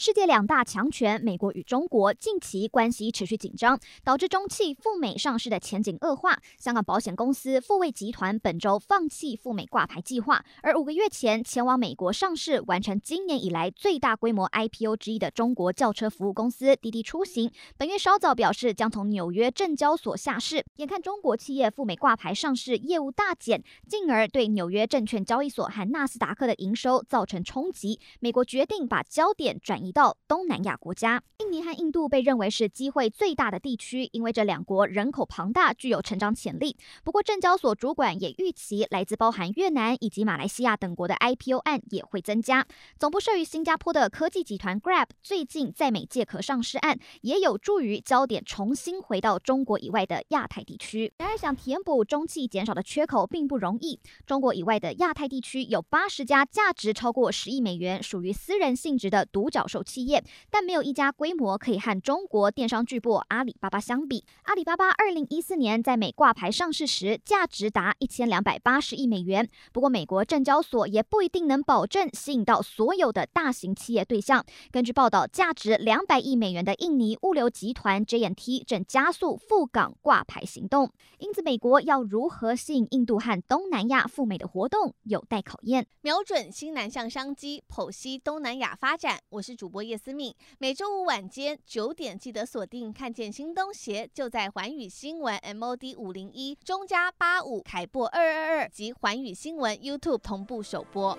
世界两大强权美国与中国近期关系持续紧张，导致中企赴美上市的前景恶化。香港保险公司富卫集团本周放弃赴美挂牌计划，而五个月前前往美国上市、完成今年以来最大规模 IPO 之一的中国轿车服务公司滴滴出行，本月稍早表示将从纽约证交所下市。眼看中国企业赴美挂牌上市业务大减，进而对纽约证券交易所和纳斯达克的营收造成冲击，美国决定把焦点转移。移到东南亚国家，印尼和印度被认为是机会最大的地区，因为这两国人口庞大，具有成长潜力。不过，证交所主管也预期，来自包含越南以及马来西亚等国的 IPO 案也会增加。总部设于新加坡的科技集团 Grab 最近在美借壳上市案，也有助于焦点重新回到中国以外的亚太地区。然而，想填补中企减少的缺口并不容易。中国以外的亚太地区有八十家价值超过十亿美元、属于私人性质的独角兽。企业，但没有一家规模可以和中国电商巨擘阿里巴巴相比。阿里巴巴二零一四年在美挂牌上市时，价值达一千两百八十亿美元。不过，美国证交所也不一定能保证吸引到所有的大型企业对象。根据报道，价值两百亿美元的印尼物流集团 J&T 正加速赴港挂牌行动。因此，美国要如何吸引印度和东南亚赴美的活动，有待考验。瞄准新南向商机，剖析东南亚发展。我是主。主播叶思敏，每周五晚间九点记得锁定，看见新东协就在环宇新闻 MOD 五零一中加八五凯播二二二及环宇新闻 YouTube 同步首播。